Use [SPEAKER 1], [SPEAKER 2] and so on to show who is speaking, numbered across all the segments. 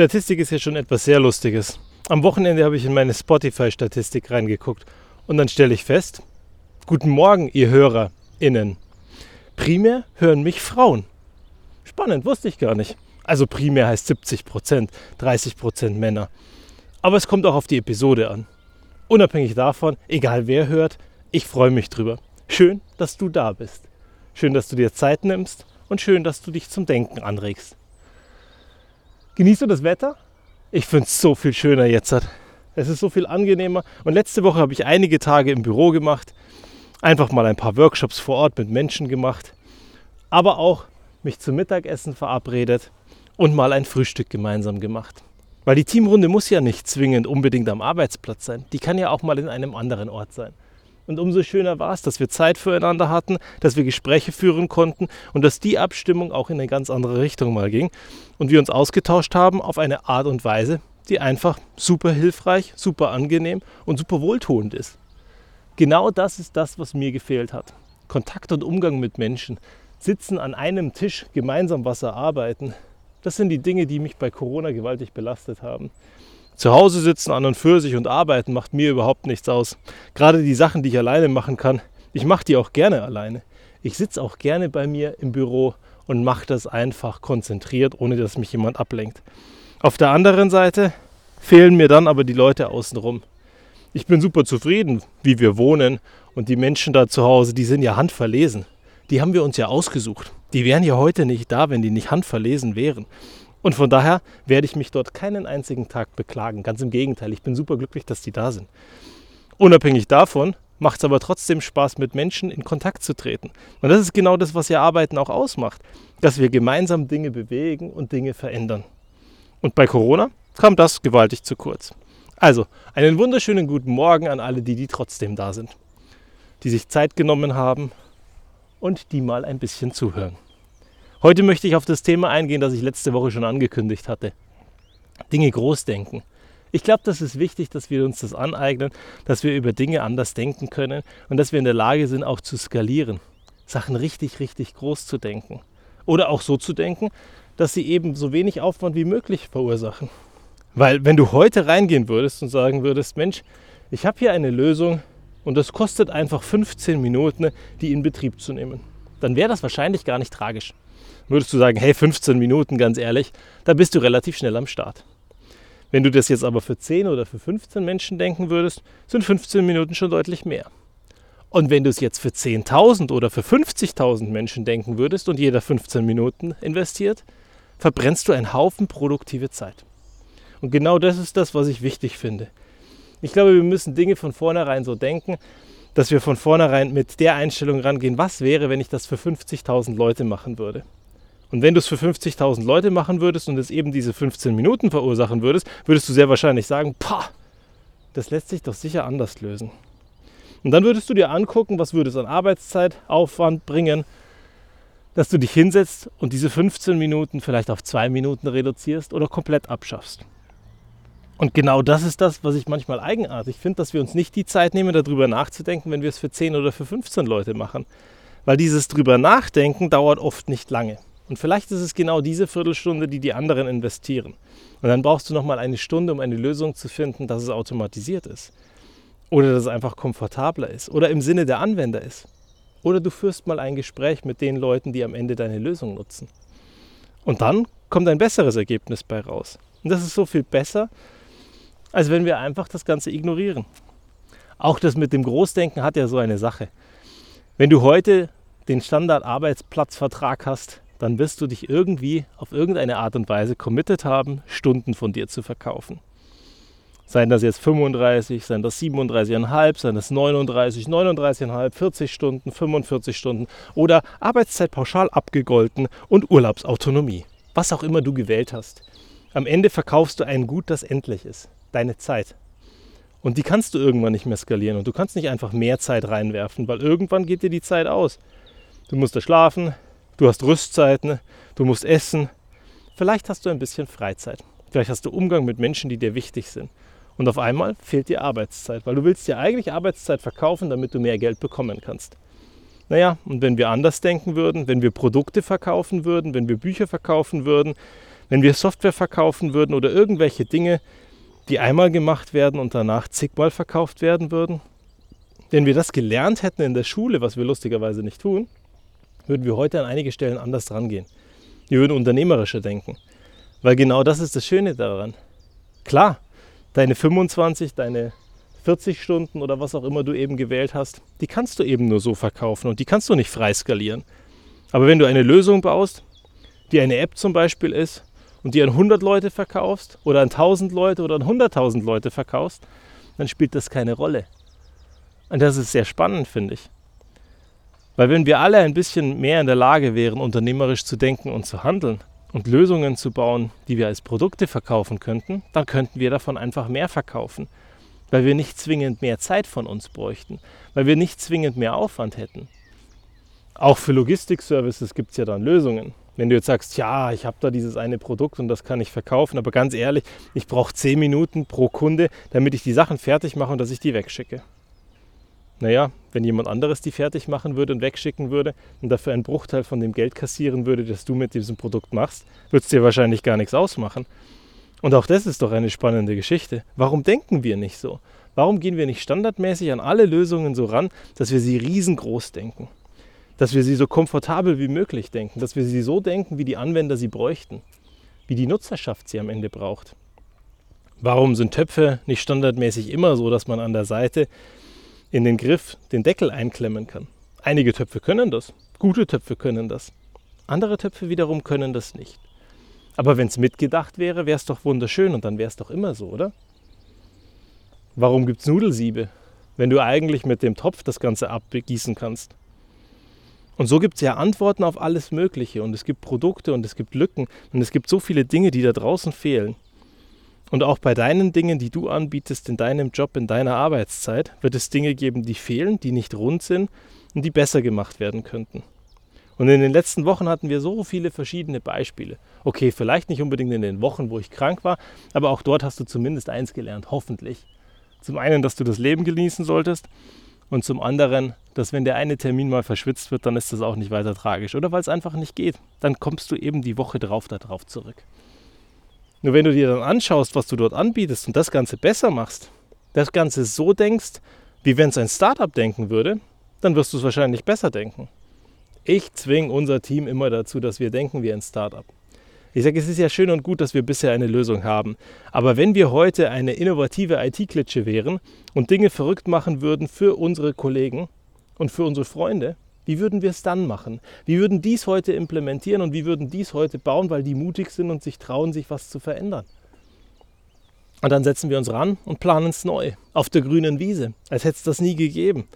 [SPEAKER 1] Statistik ist ja schon etwas sehr Lustiges. Am Wochenende habe ich in meine Spotify-Statistik reingeguckt und dann stelle ich fest, guten Morgen, ihr HörerInnen. Primär hören mich Frauen. Spannend, wusste ich gar nicht. Also primär heißt 70 Prozent, 30 Prozent Männer. Aber es kommt auch auf die Episode an. Unabhängig davon, egal wer hört, ich freue mich drüber. Schön, dass du da bist. Schön, dass du dir Zeit nimmst und schön, dass du dich zum Denken anregst. Genießt du das Wetter? Ich finde es so viel schöner jetzt. Es ist so viel angenehmer. Und letzte Woche habe ich einige Tage im Büro gemacht. Einfach mal ein paar Workshops vor Ort mit Menschen gemacht. Aber auch mich zum Mittagessen verabredet und mal ein Frühstück gemeinsam gemacht. Weil die Teamrunde muss ja nicht zwingend unbedingt am Arbeitsplatz sein. Die kann ja auch mal in einem anderen Ort sein. Und umso schöner war es, dass wir Zeit füreinander hatten, dass wir Gespräche führen konnten und dass die Abstimmung auch in eine ganz andere Richtung mal ging und wir uns ausgetauscht haben auf eine Art und Weise, die einfach super hilfreich, super angenehm und super wohltuend ist. Genau das ist das, was mir gefehlt hat. Kontakt und Umgang mit Menschen, sitzen an einem Tisch, gemeinsam was erarbeiten. Das sind die Dinge, die mich bei Corona gewaltig belastet haben. Zu Hause sitzen an und für sich und arbeiten macht mir überhaupt nichts aus. Gerade die Sachen, die ich alleine machen kann, ich mache die auch gerne alleine. Ich sitze auch gerne bei mir im Büro und mache das einfach konzentriert, ohne dass mich jemand ablenkt. Auf der anderen Seite fehlen mir dann aber die Leute außenrum. Ich bin super zufrieden, wie wir wohnen und die Menschen da zu Hause, die sind ja handverlesen. Die haben wir uns ja ausgesucht. Die wären ja heute nicht da, wenn die nicht handverlesen wären. Und von daher werde ich mich dort keinen einzigen Tag beklagen. Ganz im Gegenteil, ich bin super glücklich, dass die da sind. Unabhängig davon macht es aber trotzdem Spaß, mit Menschen in Kontakt zu treten. Und das ist genau das, was ja Arbeiten auch ausmacht, dass wir gemeinsam Dinge bewegen und Dinge verändern. Und bei Corona kam das gewaltig zu kurz. Also, einen wunderschönen guten Morgen an alle, die, die trotzdem da sind, die sich Zeit genommen haben und die mal ein bisschen zuhören. Heute möchte ich auf das Thema eingehen, das ich letzte Woche schon angekündigt hatte. Dinge groß denken. Ich glaube, das ist wichtig, dass wir uns das aneignen, dass wir über Dinge anders denken können und dass wir in der Lage sind, auch zu skalieren. Sachen richtig, richtig groß zu denken. Oder auch so zu denken, dass sie eben so wenig Aufwand wie möglich verursachen. Weil wenn du heute reingehen würdest und sagen würdest, Mensch, ich habe hier eine Lösung und das kostet einfach 15 Minuten, die in Betrieb zu nehmen, dann wäre das wahrscheinlich gar nicht tragisch würdest du sagen, hey, 15 Minuten, ganz ehrlich, da bist du relativ schnell am Start. Wenn du das jetzt aber für 10 oder für 15 Menschen denken würdest, sind 15 Minuten schon deutlich mehr. Und wenn du es jetzt für 10.000 oder für 50.000 Menschen denken würdest und jeder 15 Minuten investiert, verbrennst du einen Haufen produktive Zeit. Und genau das ist das, was ich wichtig finde. Ich glaube, wir müssen Dinge von vornherein so denken, dass wir von vornherein mit der Einstellung rangehen, was wäre, wenn ich das für 50.000 Leute machen würde. Und wenn du es für 50.000 Leute machen würdest und es eben diese 15 Minuten verursachen würdest, würdest du sehr wahrscheinlich sagen, pah, das lässt sich doch sicher anders lösen. Und dann würdest du dir angucken, was würde es an Arbeitszeitaufwand bringen, dass du dich hinsetzt und diese 15 Minuten vielleicht auf zwei Minuten reduzierst oder komplett abschaffst. Und genau das ist das, was ich manchmal eigenartig finde, dass wir uns nicht die Zeit nehmen, darüber nachzudenken, wenn wir es für 10 oder für 15 Leute machen. Weil dieses drüber nachdenken dauert oft nicht lange. Und vielleicht ist es genau diese Viertelstunde, die die anderen investieren. Und dann brauchst du nochmal eine Stunde, um eine Lösung zu finden, dass es automatisiert ist. Oder dass es einfach komfortabler ist. Oder im Sinne der Anwender ist. Oder du führst mal ein Gespräch mit den Leuten, die am Ende deine Lösung nutzen. Und dann kommt ein besseres Ergebnis bei raus. Und das ist so viel besser, als wenn wir einfach das Ganze ignorieren. Auch das mit dem Großdenken hat ja so eine Sache. Wenn du heute den Standard-Arbeitsplatzvertrag hast, dann wirst du dich irgendwie auf irgendeine Art und Weise committed haben, Stunden von dir zu verkaufen. Seien das jetzt 35, seien das 37,5, seien das 39, 39,5, 40 Stunden, 45 Stunden oder Arbeitszeit pauschal abgegolten und Urlaubsautonomie. Was auch immer du gewählt hast. Am Ende verkaufst du ein Gut, das endlich ist. Deine Zeit. Und die kannst du irgendwann nicht mehr skalieren und du kannst nicht einfach mehr Zeit reinwerfen, weil irgendwann geht dir die Zeit aus. Du musst da schlafen, Du hast Rüstzeiten, du musst essen. Vielleicht hast du ein bisschen Freizeit. Vielleicht hast du Umgang mit Menschen, die dir wichtig sind. Und auf einmal fehlt dir Arbeitszeit, weil du willst dir eigentlich Arbeitszeit verkaufen, damit du mehr Geld bekommen kannst. Naja, und wenn wir anders denken würden, wenn wir Produkte verkaufen würden, wenn wir Bücher verkaufen würden, Wenn wir Software verkaufen würden oder irgendwelche Dinge, die einmal gemacht werden und danach zigmal verkauft werden würden, wenn wir das gelernt hätten in der Schule, was wir lustigerweise nicht tun, würden wir heute an einige Stellen anders rangehen. Wir würden unternehmerischer denken. Weil genau das ist das Schöne daran. Klar, deine 25, deine 40 Stunden oder was auch immer du eben gewählt hast, die kannst du eben nur so verkaufen und die kannst du nicht frei skalieren. Aber wenn du eine Lösung baust, die eine App zum Beispiel ist und die an 100 Leute verkaufst oder an 1000 Leute oder an 100.000 Leute verkaufst, dann spielt das keine Rolle. Und das ist sehr spannend, finde ich. Weil wenn wir alle ein bisschen mehr in der Lage wären, unternehmerisch zu denken und zu handeln und Lösungen zu bauen, die wir als Produkte verkaufen könnten, dann könnten wir davon einfach mehr verkaufen weil wir nicht zwingend mehr Zeit von uns bräuchten, weil wir nicht zwingend mehr Aufwand hätten. Auch für Logistik-Services gibt es ja dann Lösungen. Wenn du jetzt sagst, ja, ich habe da dieses eine Produkt und das kann ich verkaufen, aber ganz ehrlich, ich brauche 10 Minuten pro Kunde, damit ich die Sachen fertig mache und dass ich die wegschicke. Naja, wenn jemand anderes die fertig machen würde und wegschicken würde und dafür einen Bruchteil von dem Geld kassieren würde, das du mit diesem Produkt machst, würde es dir wahrscheinlich gar nichts ausmachen. Und auch das ist doch eine spannende Geschichte. Warum denken wir nicht so? Warum gehen wir nicht standardmäßig an alle Lösungen so ran, dass wir sie riesengroß denken? Dass wir sie so komfortabel wie möglich denken, dass wir sie so denken, wie die Anwender sie bräuchten, wie die Nutzerschaft sie am Ende braucht. Warum sind Töpfe nicht standardmäßig immer so, dass man an der Seite in den Griff den Deckel einklemmen kann? Einige Töpfe können das, gute Töpfe können das. Andere Töpfe wiederum können das nicht. Aber wenn es mitgedacht wäre, wäre es doch wunderschön und dann wäre es doch immer so, oder? Warum gibt es Nudelsiebe, wenn du eigentlich mit dem Topf das Ganze abgießen kannst? Und so gibt es ja Antworten auf alles Mögliche und es gibt Produkte und es gibt Lücken und es gibt so viele Dinge, die da draußen fehlen. Und auch bei deinen Dingen, die du anbietest in deinem Job, in deiner Arbeitszeit, wird es Dinge geben, die fehlen, die nicht rund sind und die besser gemacht werden könnten. Und in den letzten Wochen hatten wir so viele verschiedene Beispiele. Okay, vielleicht nicht unbedingt in den Wochen, wo ich krank war, aber auch dort hast du zumindest eins gelernt, hoffentlich. Zum einen, dass du das Leben genießen solltest und zum anderen, dass wenn der eine Termin mal verschwitzt wird, dann ist das auch nicht weiter tragisch. Oder weil es einfach nicht geht. Dann kommst du eben die Woche drauf darauf zurück. Nur wenn du dir dann anschaust, was du dort anbietest und das Ganze besser machst, das Ganze so denkst, wie wenn es ein Startup denken würde, dann wirst du es wahrscheinlich besser denken. Ich zwinge unser Team immer dazu, dass wir denken wie ein Startup. Ich sage, es ist ja schön und gut, dass wir bisher eine Lösung haben. Aber wenn wir heute eine innovative IT-Klitsche wären und Dinge verrückt machen würden für unsere Kollegen und für unsere Freunde, wie würden wir es dann machen? Wie würden dies heute implementieren und wie würden dies heute bauen, weil die mutig sind und sich trauen, sich was zu verändern? Und dann setzen wir uns ran und planen es neu, auf der grünen Wiese, als hätte es das nie gegeben.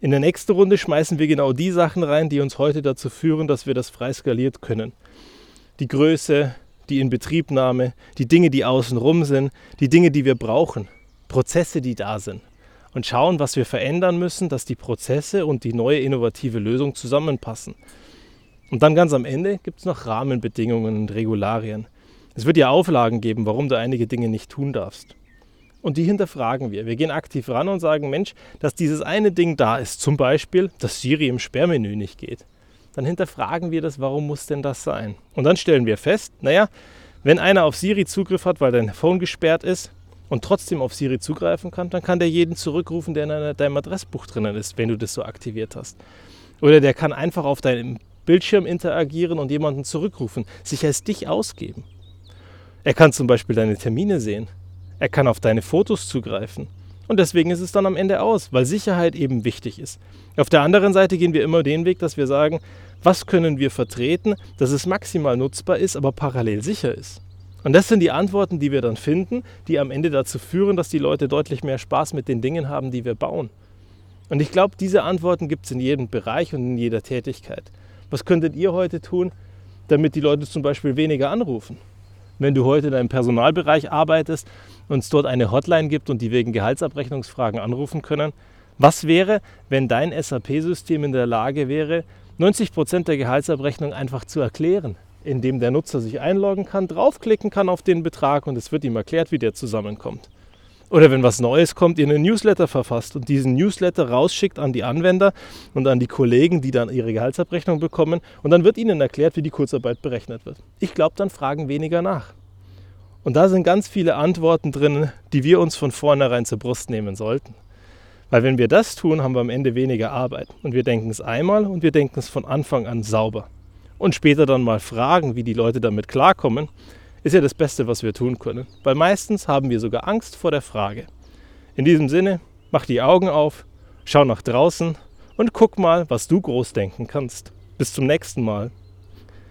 [SPEAKER 1] In der nächsten Runde schmeißen wir genau die Sachen rein, die uns heute dazu führen, dass wir das frei skaliert können. Die Größe, die Inbetriebnahme, die Dinge, die außenrum sind, die Dinge, die wir brauchen, Prozesse, die da sind. Und schauen, was wir verändern müssen, dass die Prozesse und die neue innovative Lösung zusammenpassen. Und dann ganz am Ende gibt es noch Rahmenbedingungen und Regularien. Es wird ja Auflagen geben, warum du einige Dinge nicht tun darfst. Und die hinterfragen wir. Wir gehen aktiv ran und sagen, Mensch, dass dieses eine Ding da ist, zum Beispiel, dass Siri im Sperrmenü nicht geht. Dann hinterfragen wir das, warum muss denn das sein? Und dann stellen wir fest, naja, wenn einer auf Siri Zugriff hat, weil dein Phone gesperrt ist und trotzdem auf Siri zugreifen kann, dann kann der jeden zurückrufen, der in deinem Adressbuch drinnen ist, wenn du das so aktiviert hast. Oder der kann einfach auf deinem Bildschirm interagieren und jemanden zurückrufen, sich als dich ausgeben. Er kann zum Beispiel deine Termine sehen. Er kann auf deine Fotos zugreifen. Und deswegen ist es dann am Ende aus, weil Sicherheit eben wichtig ist. Auf der anderen Seite gehen wir immer den Weg, dass wir sagen, was können wir vertreten, dass es maximal nutzbar ist, aber parallel sicher ist. Und das sind die Antworten, die wir dann finden, die am Ende dazu führen, dass die Leute deutlich mehr Spaß mit den Dingen haben, die wir bauen. Und ich glaube, diese Antworten gibt es in jedem Bereich und in jeder Tätigkeit. Was könntet ihr heute tun, damit die Leute zum Beispiel weniger anrufen? Wenn du heute in einem Personalbereich arbeitest und es dort eine Hotline gibt und die wegen Gehaltsabrechnungsfragen anrufen können, was wäre, wenn dein SAP-System in der Lage wäre, 90 Prozent der Gehaltsabrechnung einfach zu erklären, indem der Nutzer sich einloggen kann, draufklicken kann auf den Betrag und es wird ihm erklärt, wie der zusammenkommt. Oder wenn was Neues kommt, ihr einen Newsletter verfasst und diesen Newsletter rausschickt an die Anwender und an die Kollegen, die dann ihre Gehaltsabrechnung bekommen. Und dann wird ihnen erklärt, wie die Kurzarbeit berechnet wird. Ich glaube, dann fragen weniger nach. Und da sind ganz viele Antworten drin, die wir uns von vornherein zur Brust nehmen sollten. Weil wenn wir das tun, haben wir am Ende weniger Arbeit. Und wir denken es einmal und wir denken es von Anfang an sauber. Und später dann mal fragen, wie die Leute damit klarkommen, ist ja das Beste, was wir tun können. Weil meistens haben wir sogar Angst vor der Frage. In diesem Sinne, mach die Augen auf, schau nach draußen und guck mal, was du groß denken kannst. Bis zum nächsten Mal.